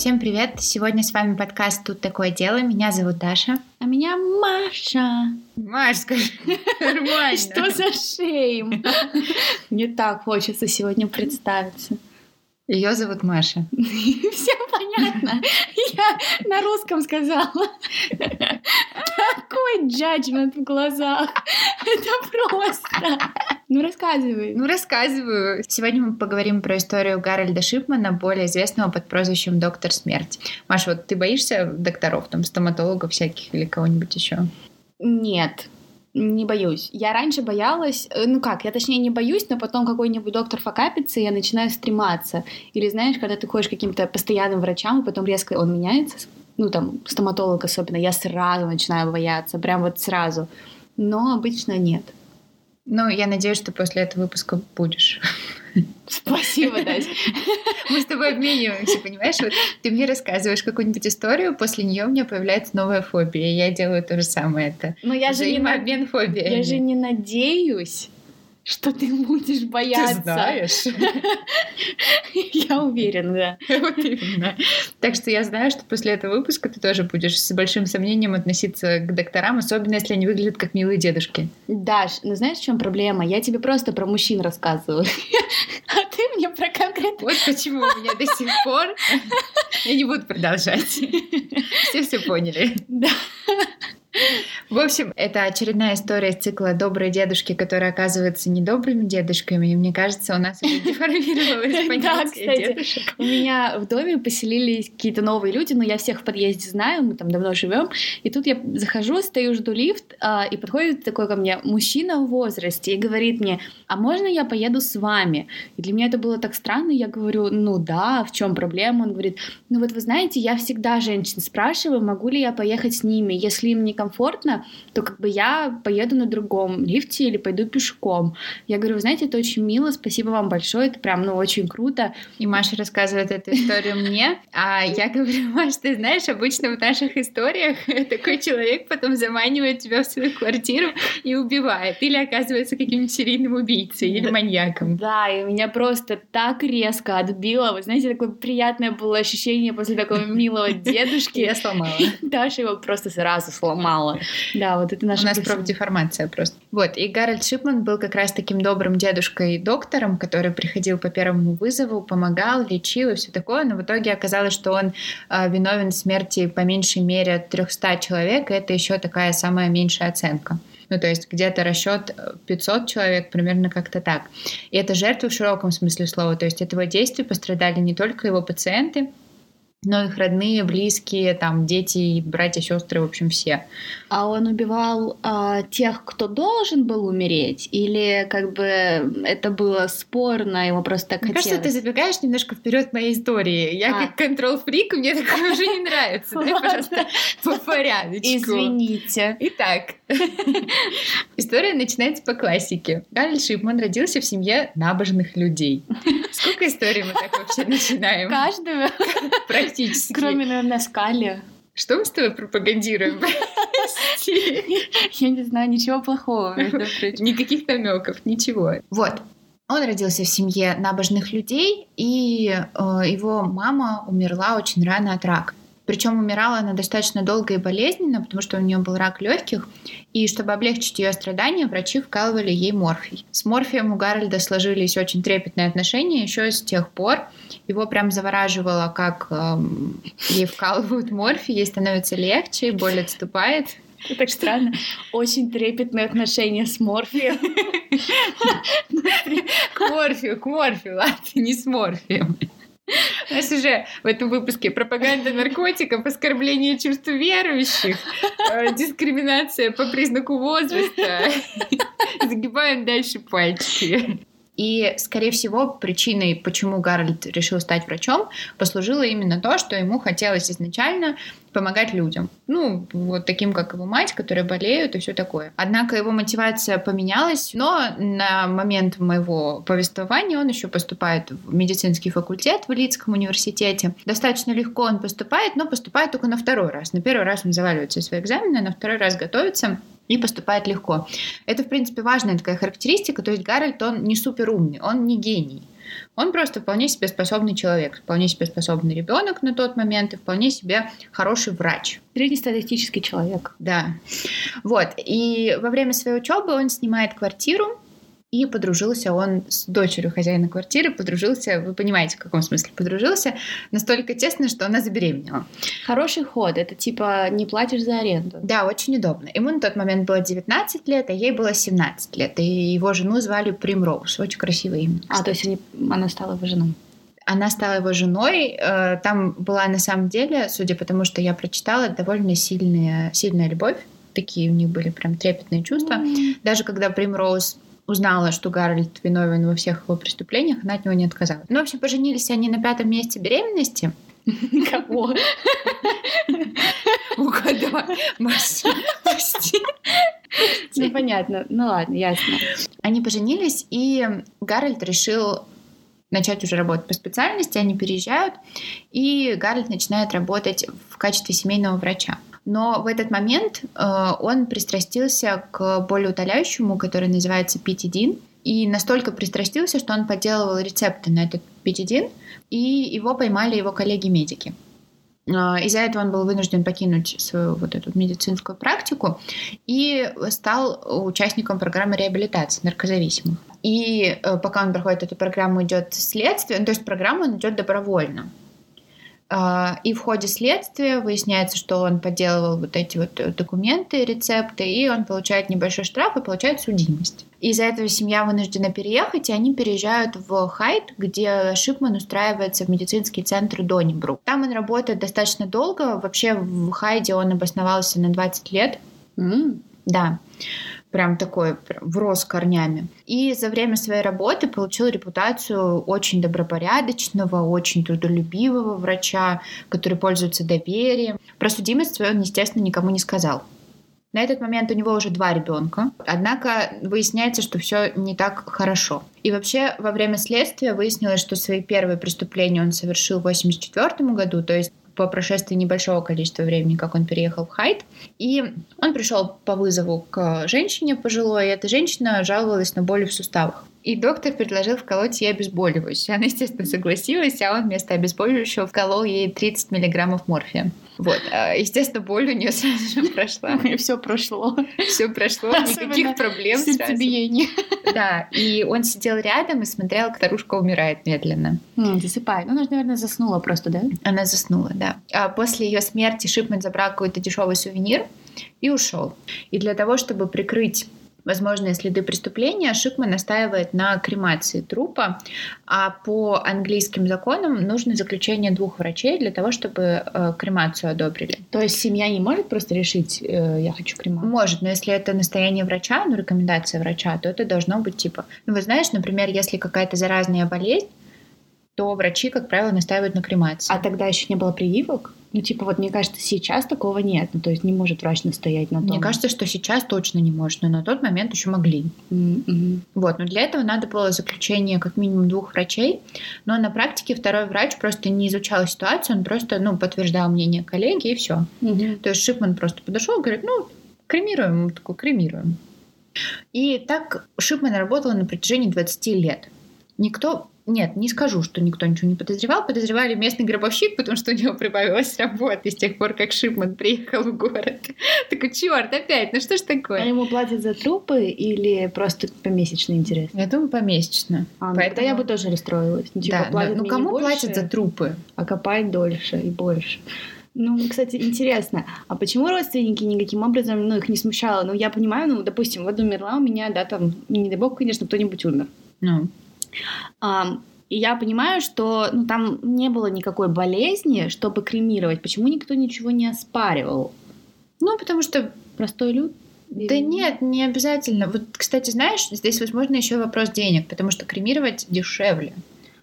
Всем привет! Сегодня с вами подкаст «Тут такое дело». Меня зовут Даша. А меня Маша. Маш, скажи, нормально. Что за шейм? Мне так хочется сегодня представиться. Ее зовут Маша. Всем понятно. Я на русском сказала. Такой джаджмент в глазах. Это просто. Ну, рассказывай. Ну, рассказываю. Сегодня мы поговорим про историю Гарольда Шипмана, более известного под прозвищем Доктор Смерть. Маша, вот ты боишься докторов, там, стоматологов всяких или кого-нибудь еще? Нет, не боюсь. Я раньше боялась, э, ну как, я точнее не боюсь, но потом какой-нибудь доктор факапится, и я начинаю стрематься. Или знаешь, когда ты ходишь к каким-то постоянным врачам, и потом резко он меняется, ну там стоматолог особенно, я сразу начинаю бояться, прям вот сразу. Но обычно нет. Ну, я надеюсь, что после этого выпуска будешь. Спасибо, Дась. Мы с тобой обмениваемся, понимаешь? Вот ты мне рассказываешь какую-нибудь историю, после нее у меня появляется новая фобия, и я делаю то же самое. Это Но я же не обмен фобиями. Я же не надеюсь что ты будешь бояться. Ты знаешь. Я уверена, да. Вот именно. Так что я знаю, что после этого выпуска ты тоже будешь с большим сомнением относиться к докторам, особенно если они выглядят как милые дедушки. Даш, ну знаешь, в чем проблема? Я тебе просто про мужчин рассказываю. А ты мне про конкретно... Вот почему у меня до сих пор... Я не буду продолжать. Все все поняли. Да. В общем, это очередная история цикла «Добрые дедушки», которые оказываются недобрыми дедушками. И мне кажется, у нас уже деформировалось понятие дедушек. У меня в доме поселились какие-то новые люди, но я всех в подъезде знаю, мы там давно живем. И тут я захожу, стою, жду лифт, а, и подходит такой ко мне мужчина в возрасте и говорит мне, а можно я поеду с вами? И для меня это было так странно, я говорю, ну да, в чем проблема? Он говорит, ну вот вы знаете, я всегда женщин спрашиваю, могу ли я поехать с ними, если им не комфортно, то как бы я поеду на другом лифте или пойду пешком. Я говорю, вы знаете, это очень мило, спасибо вам большое, это прям, ну, очень круто. И Маша рассказывает эту историю мне, а я говорю, Маш, ты знаешь, обычно в наших историях такой человек потом заманивает тебя в свою квартиру и убивает. Или оказывается каким-нибудь серийным убийцей или маньяком. Да, и меня просто так резко отбило. Вы знаете, такое приятное было ощущение после такого милого дедушки. Я сломала. Даша его просто сразу сломала мало. Да, вот это наша... У нас профдеформация просто. Вот, и Гарольд Шипман был как раз таким добрым дедушкой-доктором, который приходил по первому вызову, помогал, лечил и все такое, но в итоге оказалось, что он э, виновен в смерти по меньшей мере 300 человек, и это еще такая самая меньшая оценка. Ну, то есть где-то расчет 500 человек, примерно как-то так. И это жертвы в широком смысле слова. То есть от его действий пострадали не только его пациенты, но их родные, близкие, там, дети, братья, сестры, в общем, все. А он убивал а, тех, кто должен был умереть? Или как бы это было спорно, его просто так Мне хотелось? кажется, ты забегаешь немножко вперед моей истории. Я а. как контрол-фрик, мне такое уже не нравится. Дай, пожалуйста, по порядочку. Извините. Итак, история начинается по классике. Гарольд Шипман родился в семье набожных людей. Сколько историй мы так вообще начинаем? Каждую практически. Кроме, наверное, скали. Что мы с тобой пропагандируем? Я не знаю, ничего плохого. Никаких намеков, ничего. Вот. Он родился в семье набожных людей, и э, его мама умерла очень рано от рака. Причем умирала она достаточно долго и болезненно, потому что у нее был рак легких. И чтобы облегчить ее страдания, врачи вкалывали ей морфий. С морфием у Гарольда сложились очень трепетные отношения еще с тех пор. Его прям завораживало, как эм, ей вкалывают морфий, ей становится легче, боль отступает. Это так странно. Очень трепетные отношения с морфием. К морфию, к морфию, ладно, не с морфием. У нас уже в этом выпуске пропаганда наркотиков, оскорбление чувств верующих, э, дискриминация по признаку возраста. Загибаем дальше пальчики. И, скорее всего, причиной, почему Гарольд решил стать врачом, послужило именно то, что ему хотелось изначально помогать людям. Ну, вот таким, как его мать, которые болеют и все такое. Однако его мотивация поменялась, но на момент моего повествования он еще поступает в медицинский факультет в Лидском университете. Достаточно легко он поступает, но поступает только на второй раз. На первый раз он заваливает все свои экзамены, а на второй раз готовится и поступает легко. Это, в принципе, важная такая характеристика. То есть Гарольд, он не супер умный, он не гений. Он просто вполне себе способный человек, вполне себе способный ребенок на тот момент и вполне себе хороший врач. Среднестатистический человек. Да. Вот. И во время своей учебы он снимает квартиру и подружился он с дочерью хозяина квартиры, подружился, вы понимаете, в каком смысле подружился, настолько тесно, что она забеременела. Хороший ход, это типа не платишь за аренду. Да, очень удобно. Ему на тот момент было 19 лет, а ей было 17 лет, и его жену звали Примроуз, очень красивое имя. А, то есть они, она стала его женой? Она стала его женой. Э, там была на самом деле, судя по тому, что я прочитала, довольно сильная, сильная любовь. Такие у них были прям трепетные чувства. Mm. Даже когда Примроуз узнала, что Гарольд виновен во всех его преступлениях, она от него не отказалась. Ну, в общем, поженились они на пятом месте беременности. Кого? Угадай, прости. Ну, понятно. Ну, ладно, ясно. Они поженились, и Гарольд решил начать уже работать по специальности, они переезжают, и Гарольд начинает работать в качестве семейного врача. Но в этот момент э, он пристрастился к болеутоляющему, который называется петидин, и настолько пристрастился, что он подделывал рецепты на этот петидин, и его поймали его коллеги-медики. Э, из-за этого он был вынужден покинуть свою вот эту медицинскую практику и стал участником программы реабилитации наркозависимых. И э, пока он проходит эту программу, идет следствие, ну, то есть программу он идет добровольно. А, и в ходе следствия выясняется, что он подделывал вот эти вот э, документы, рецепты, и он получает небольшой штраф и получает судимость. Из-за этого семья вынуждена переехать, и они переезжают в Хайт, где Шипман устраивается в медицинский центр Доннибрук. Там он работает достаточно долго. Вообще в Хайде он обосновался на 20 лет. Mm. Да прям такой прям врос корнями. И за время своей работы получил репутацию очень добропорядочного, очень трудолюбивого врача, который пользуется доверием. Про судимость свою он, естественно, никому не сказал. На этот момент у него уже два ребенка, однако выясняется, что все не так хорошо. И вообще во время следствия выяснилось, что свои первые преступления он совершил в 1984 году, то есть по прошествии небольшого количества времени, как он переехал в Хайт. И он пришел по вызову к женщине пожилой, и эта женщина жаловалась на боли в суставах. И доктор предложил вколоть ей обезболивающее. Она, естественно, согласилась, а он вместо обезболивающего вколол ей 30 миллиграммов морфия. Вот. А, естественно, боль у нее сразу же прошла. И все прошло. Все прошло, никаких проблем Сердцебиение. Да, и он сидел рядом и смотрел, как старушка умирает медленно. Засыпает. Ну, она же, наверное, заснула просто, да? Она заснула, да. А после ее смерти Шипман забрал какой-то дешевый сувенир и ушел. И для того, чтобы прикрыть возможные следы преступления, Шикман настаивает на кремации трупа, а по английским законам нужно заключение двух врачей для того, чтобы э, кремацию одобрили. То есть семья не может просто решить, э, я хочу кремацию? Может, но если это настояние врача, ну, рекомендация врача, то это должно быть типа... Ну, вы знаешь, например, если какая-то заразная болезнь, то врачи, как правило, настаивают на кремации. А тогда еще не было прививок? Ну, типа, вот мне кажется, сейчас такого нет. Ну, то есть не может врач настоять на том. Мне кажется, что сейчас точно не может, но на тот момент еще могли. Mm-hmm. Вот, но для этого надо было заключение как минимум двух врачей. Но на практике второй врач просто не изучал ситуацию, он просто, ну, подтверждал мнение коллеги и все. Mm-hmm. То есть Шипман просто подошел и говорит, ну, кремируем, он такой, кремируем. И так Шипман работал на протяжении 20 лет. Никто нет, не скажу, что никто ничего не подозревал. Подозревали местный гробовщик, потому что у него прибавилась работа с тех пор, как Шипман приехал в город. Такой, черт, опять, ну что ж такое? А ему платят за трупы или просто помесячно интересно? Я думаю, помесячно. А, ну, Поэтому... я бы тоже расстроилась. Ну, типа, да, ну, ну кому больше, платят за трупы? А копать дольше и больше. Ну, кстати, интересно, а почему родственники никаким образом, ну, их не смущало? Ну, я понимаю, ну, допустим, вот умерла у меня, да, там, не дай бог, конечно, кто-нибудь умер. Ну. И я понимаю, что ну, там не было никакой болезни, чтобы кремировать. Почему никто ничего не оспаривал? Ну, потому что простой люд. Да нет, не обязательно. Вот, кстати, знаешь, здесь, возможно, еще вопрос денег, потому что кремировать дешевле.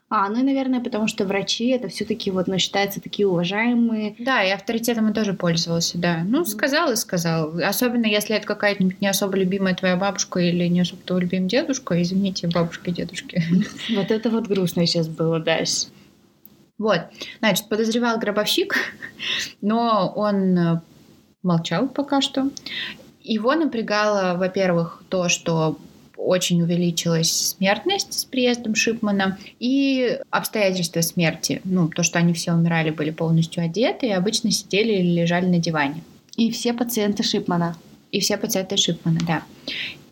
А, ну и, наверное, потому что врачи это все-таки вот, ну, считаются такие уважаемые. Да, и авторитетом он тоже пользовался, да. Ну, сказал и сказал. Особенно, если это какая-нибудь не особо любимая твоя бабушка или не особо твой любимый дедушка. Извините, бабушки и дедушки. Вот это вот грустно сейчас было, Даш. Вот, значит, подозревал гробовщик, но он э, молчал пока что. Его напрягало, во-первых, то, что очень увеличилась смертность с приездом Шипмана и обстоятельства смерти. Ну, то, что они все умирали, были полностью одеты и обычно сидели или лежали на диване. И все пациенты Шипмана. И все пациенты Шипмана, да.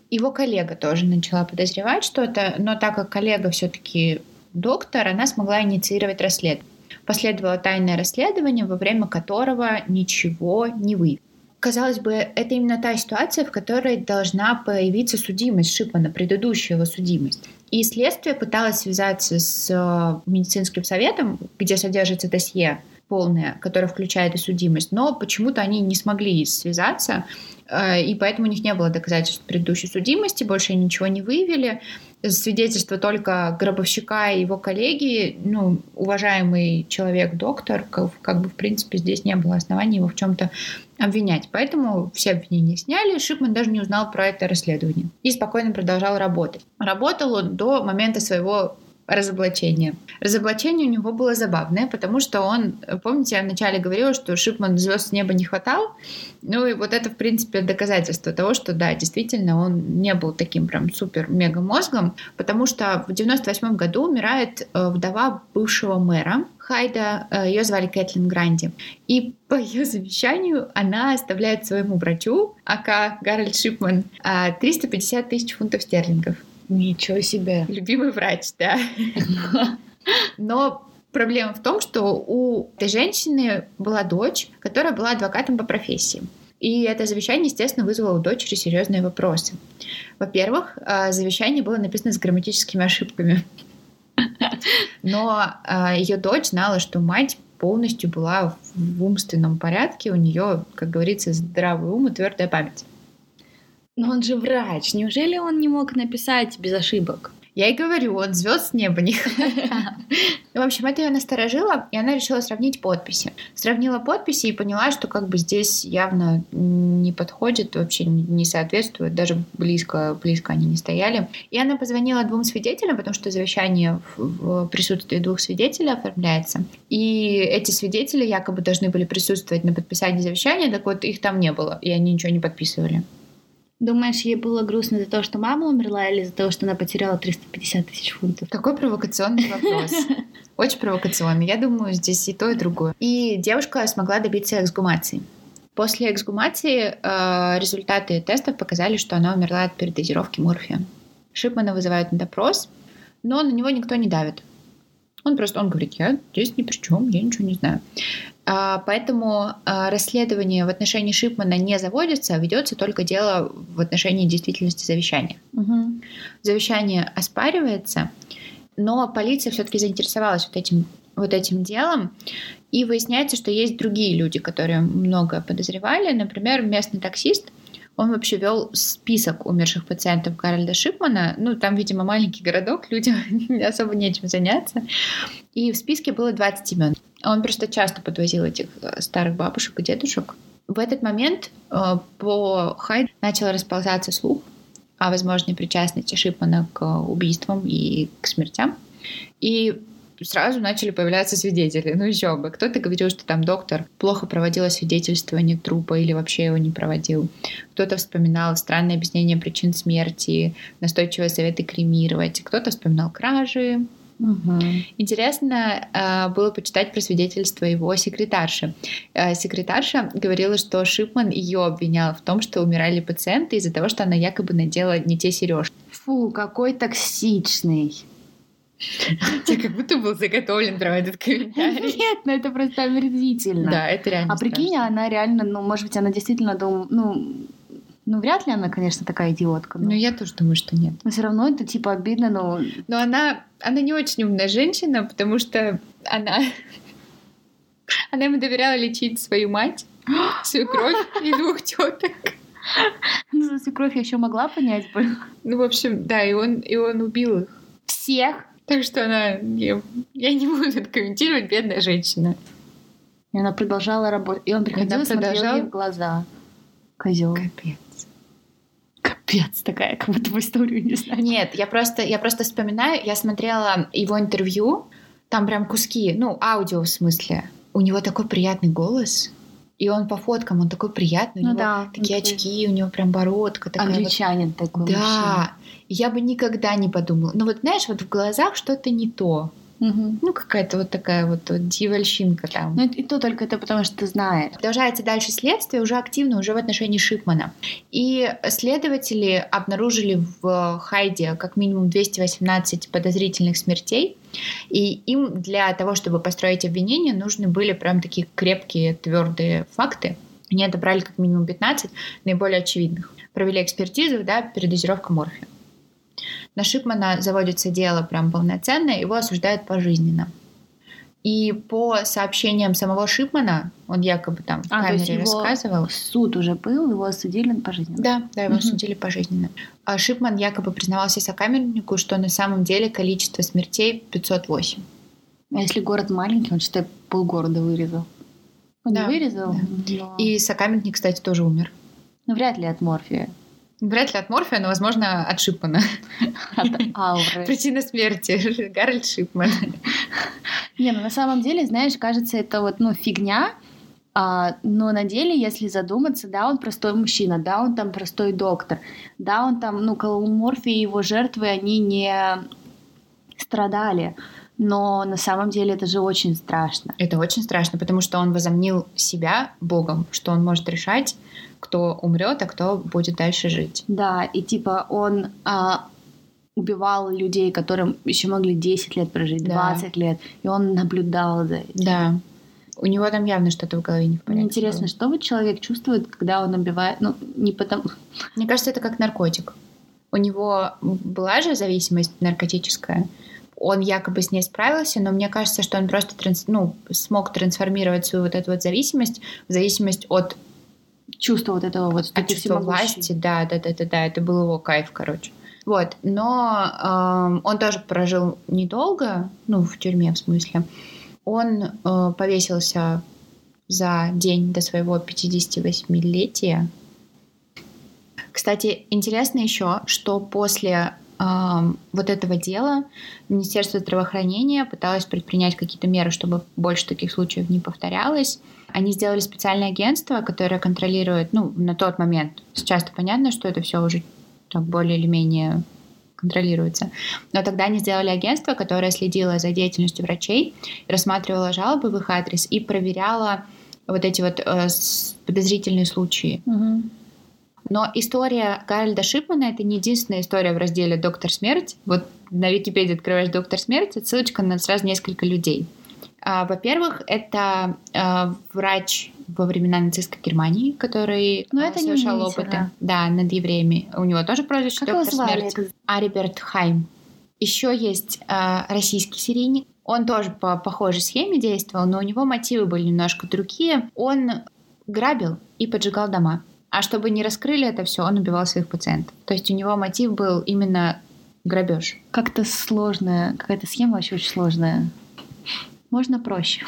Его коллега тоже начала подозревать что-то, но так как коллега все-таки доктор, она смогла инициировать расследование. Последовало тайное расследование, во время которого ничего не выявилось. Казалось бы, это именно та ситуация, в которой должна появиться судимость Шипмана, предыдущая его судимость. И следствие пыталось связаться с э, медицинским советом, где содержится досье полное, которое включает и судимость, но почему-то они не смогли связаться, э, и поэтому у них не было доказательств предыдущей судимости, больше ничего не выявили свидетельство только гробовщика и его коллеги, ну, уважаемый человек, доктор, как, как бы, в принципе, здесь не было оснований его в чем-то обвинять. Поэтому все обвинения сняли, Шипман даже не узнал про это расследование и спокойно продолжал работать. Работал он до момента своего разоблачение. Разоблачение у него было забавное, потому что он, помните, я вначале говорила, что Шипман звезд с неба не хватал. Ну и вот это, в принципе, доказательство того, что да, действительно, он не был таким прям супер-мега мозгом, потому что в 98 году умирает э, вдова бывшего мэра Хайда, э, ее звали Кэтлин Гранди. И по ее завещанию она оставляет своему врачу, ака Гарольд Шипман, 350 э, тысяч фунтов стерлингов. Ничего себе. Любимый врач, да. Но проблема в том, что у этой женщины была дочь, которая была адвокатом по профессии. И это завещание, естественно, вызвало у дочери серьезные вопросы. Во-первых, а, завещание было написано с грамматическими ошибками. Но а, ее дочь знала, что мать полностью была в умственном порядке, у нее, как говорится, здравый ум и твердая память. Но он же врач. Неужели он не мог написать без ошибок? Я и говорю, он звезд с неба не В общем, это ее насторожило, и она решила сравнить подписи. Сравнила подписи и поняла, что как бы здесь явно не подходит, вообще не соответствует, даже близко, близко они не стояли. И она позвонила двум свидетелям, потому что завещание в присутствии двух свидетелей оформляется. И эти свидетели якобы должны были присутствовать на подписании завещания, так вот их там не было, и они ничего не подписывали. Думаешь, ей было грустно за то, что мама умерла, или за то, что она потеряла 350 тысяч фунтов? Какой провокационный вопрос. Очень провокационный. Я думаю, здесь и то, и другое. И девушка смогла добиться эксгумации. После эксгумации э, результаты тестов показали, что она умерла от передозировки морфия. Шипмана вызывают на допрос, но на него никто не давит. Он просто, он говорит, я здесь ни при чем, я ничего не знаю. А, поэтому а, расследование в отношении Шипмана не заводится, а ведется только дело в отношении действительности завещания. Угу. Завещание оспаривается, но полиция все-таки заинтересовалась вот этим, вот этим делом, и выясняется, что есть другие люди, которые много подозревали. Например, местный таксист, он вообще вел список умерших пациентов Гарольда Шипмана. Ну, там, видимо, маленький городок, людям особо нечем заняться. И в списке было 20 имен. Он просто часто подвозил этих э, старых бабушек и дедушек. В этот момент э, по Хайд начал расползаться слух о возможной причастности Шипмана к убийствам и к смертям. И сразу начали появляться свидетели. Ну еще бы. Кто-то говорил, что там доктор плохо проводил освидетельствование трупа или вообще его не проводил. Кто-то вспоминал странное объяснение причин смерти, настойчивые советы кремировать. Кто-то вспоминал кражи, Угу. Интересно э, было почитать про свидетельство его секретарши. Э, секретарша говорила, что Шипман ее обвинял в том, что умирали пациенты из-за того, что она якобы надела не те сережки. Фу, какой токсичный. Тебе как будто был заготовлен прям этот комментарий. Нет, ну это просто омерзительно. Да, это реально А прикинь, она реально, ну, может быть, она действительно думала, ну, ну, вряд ли она, конечно, такая идиотка. Но... Ну, я тоже думаю, что нет. Но все равно это, типа, обидно, но... Но она, она не очень умная женщина, потому что она... Она ему доверяла лечить свою мать, свою кровь и двух теток. Ну, за свекровь я еще могла понять бы. Ну, в общем, да, и он, и он убил их. Всех? Так что она... Я, я не буду это комментировать, бедная женщина. И она продолжала работать. И он приходил и смотрел продолжал... ей в глаза. Козел. Капец. Капец такая, как будто бы историю не знаю. Нет, я просто, я просто вспоминаю, я смотрела его интервью, там прям куски, ну, аудио в смысле. У него такой приятный голос. И он по фоткам, он такой приятный, у Ну него да, такие такой очки, у него прям бородка такая вот. Англичанин такой. Да, я бы никогда не подумала. Ну вот знаешь, вот в глазах что-то не то. Мгм. Ну какая-то вот такая вот, вот дьявольщинка там. Ну и то только это потому, что ты знаешь. Продолжается дальше следствие, уже активно, уже в отношении Шипмана. И следователи обнаружили в Хайде как минимум 218 подозрительных смертей. И им для того, чтобы построить обвинение, нужны были прям такие крепкие, твердые факты. Они отобрали как минимум 15 наиболее очевидных. Провели экспертизу, да, передозировка морфия. На Шипмана заводится дело прям полноценное, его осуждают пожизненно. И по сообщениям самого Шипмана, он якобы там в А, то камере есть его рассказывал. Суд уже был, его осудили пожизненно. Да, да, его Мгм. осудили пожизненно. А Шипман якобы признавался сокамернику, что на самом деле количество смертей 508. А если город маленький, он, считай, полгорода вырезал. Он Да, не вырезал, да. но... И сокамерник, кстати, тоже умер. Ну, вряд ли от морфия. Вряд ли от морфия, но, возможно, от Шипмана. От ауры. Причина смерти Гарольд Шипман. Не, ну на самом деле, знаешь, кажется, это вот, ну, фигня, а, но на деле, если задуматься, да, он простой мужчина, да, он там простой доктор, да, он там, ну, Калуморфи и его жертвы, они не страдали, но на самом деле это же очень страшно. Это очень страшно, потому что он возомнил себя Богом, что он может решать, кто умрет, а кто будет дальше жить. Да, и типа он а, убивал людей, которым еще могли 10 лет прожить, Да. 20 лет, и он наблюдал за этим. Да. У него там явно что-то в голове не в порядке. Мне интересно, было. что вот человек чувствует, когда он убивает, ну, не потому... Мне кажется, это как наркотик. У него была же зависимость наркотическая. Он якобы с ней справился, но мне кажется, что он просто транс- ну, смог трансформировать свою вот эту вот зависимость в зависимость от, чувство вот этого вот, от чувства власти. Да, да, да, да, да. Это был его кайф, короче. Вот, но эм, он тоже прожил недолго, ну, в тюрьме, в смысле. Он э, повесился за день до своего 58-летия. Кстати, интересно еще, что после вот этого дела Министерство здравоохранения пыталось предпринять какие-то меры, чтобы больше таких случаев не повторялось. Они сделали специальное агентство, которое контролирует, ну, на тот момент. Сейчас-то понятно, что это все уже так более или менее контролируется. Но тогда они сделали агентство, которое следило за деятельностью врачей, рассматривало жалобы в их адрес и проверяло вот эти вот э, подозрительные случаи. Мгм. Но история Гарольда Шипмана это не единственная история в разделе «Доктор смерть». Вот на Википедии открываешь «Доктор смерть», это ссылочка на сразу несколько людей. А, Во-первых, это э, врач во времена нацистской Германии, который Ну, э, это совершал опыты да, над евреями. У него тоже прозвище Как «Доктор смерть». этот? Ариберт Хайм. Еще есть э, российский серийник. Он тоже по похожей схеме действовал, но у него мотивы были немножко другие. Он грабил и поджигал дома. А чтобы не раскрыли это все, он убивал своих пациентов. То есть у него мотив был именно грабеж. Как-то сложная, какая-то схема вообще очень сложная. Можно проще.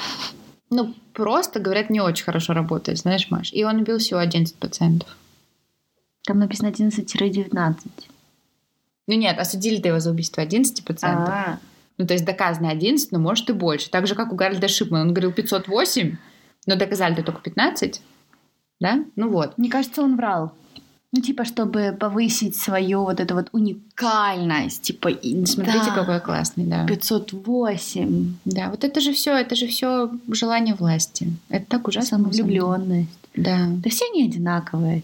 Ну, просто, говорят, не очень хорошо работает, знаешь, Маш. И он убил всего 11 пациентов. Там написано 11-19. Ну нет, осудили-то его за убийство 11 пациентов. А, Ну, то есть доказано 11, но может и больше. Так же, как у Гарольда Шипмана. Он говорил 508, но доказали-то только 15. Да? Ну вот. Мне кажется, он врал. Ну, типа, чтобы повысить свою вот эту вот уникальность. Типа, и- Смотрите, да, какой классный, да. 508. Да, вот это же все, это же все желание власти. Это так ужасно. Самовлюбленность. Да. Да все они одинаковые.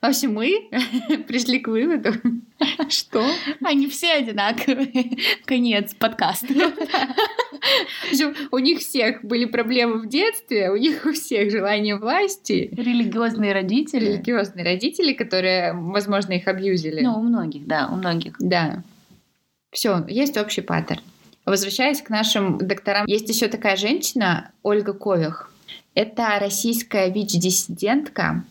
В общем, мы пришли к выводу, что Они все одинаковые. Конец подкаста. в общем, у них всех были проблемы в детстве, у них у всех желание власти, Религиозные родители. религиозные родители, которые, возможно, их абьюзили. Ну, у многих, да, у многих. Да. Все, есть общий паттерн. Возвращаясь к нашим докторам, есть еще такая женщина, Ольга Кових. Это российская ВИЧ-диссидентка,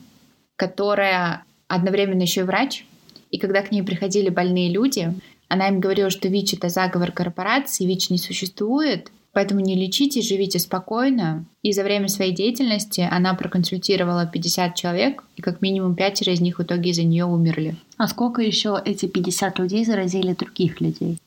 которая одновременно еще и врач. И когда к ней приходили больные люди, она им говорила, что ВИЧ это заговор корпорации, ВИЧ не существует, поэтому не лечитесь, живите спокойно. И за время своей деятельности она проконсультировала 50 человек, и как минимум пятеро из них в итоге из-за нее умерли. А сколько еще эти 50 людей заразили других людей?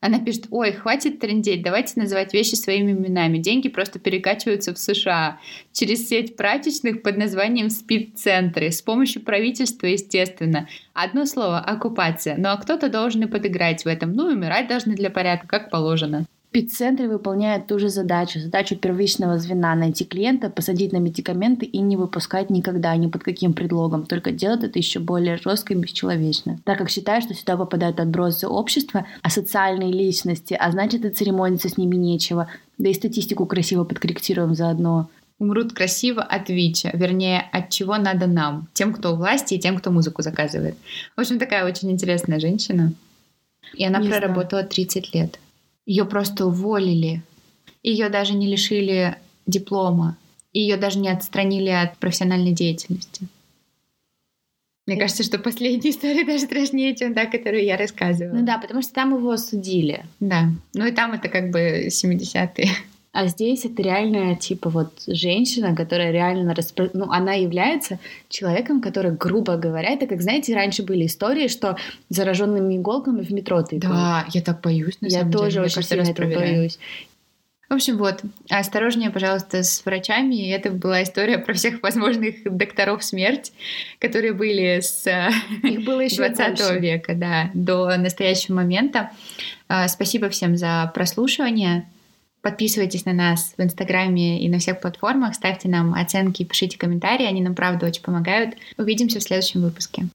Она пишет, ой, хватит трендеть, давайте называть вещи своими именами. Деньги просто перекачиваются в США через сеть прачечных под названием спид-центры с помощью правительства, естественно. Одно слово – оккупация. Ну а кто-то должен и подыграть в этом. Ну, умирать должны для порядка, как положено. Спеццентры выполняют ту же задачу, задачу первичного звена найти клиента, посадить на медикаменты и не выпускать никогда, ни под каким предлогом, только делать это еще более жестко и бесчеловечно. Так как считаю, что сюда попадают отбросы общества, а социальные личности, а значит и церемониться с ними нечего, да и статистику красиво подкорректируем заодно. Умрут красиво от ВИЧа, вернее, от чего надо нам, тем, кто у власти и тем, кто музыку заказывает. В общем, такая очень интересная женщина. И она не проработала знаю. 30 лет. Ее просто уволили. Ее даже не лишили диплома. Ее даже не отстранили от профессиональной деятельности. Мне кажется, что последняя история даже страшнее, чем та, которую я рассказывала. Ну да, потому что там его осудили. Да. Ну и там это как бы 70-е. А здесь это реальная, типа, вот женщина, которая реально распро... ну, она является человеком, который, грубо говоря, это как, знаете, раньше были истории, что зараженными иголками в метро ты. Да, я так боюсь, на я самом тоже деле. очень сильно этого боюсь. В общем, вот, осторожнее, пожалуйста, с врачами. Это была история про всех возможных докторов смерть, которые были с Их было еще 20 больше. века да, до настоящего момента. А, спасибо всем за прослушивание. Подписывайтесь на нас в Инстаграме и на всех платформах, ставьте нам оценки, пишите комментарии, они нам правда очень помогают. Увидимся в следующем выпуске.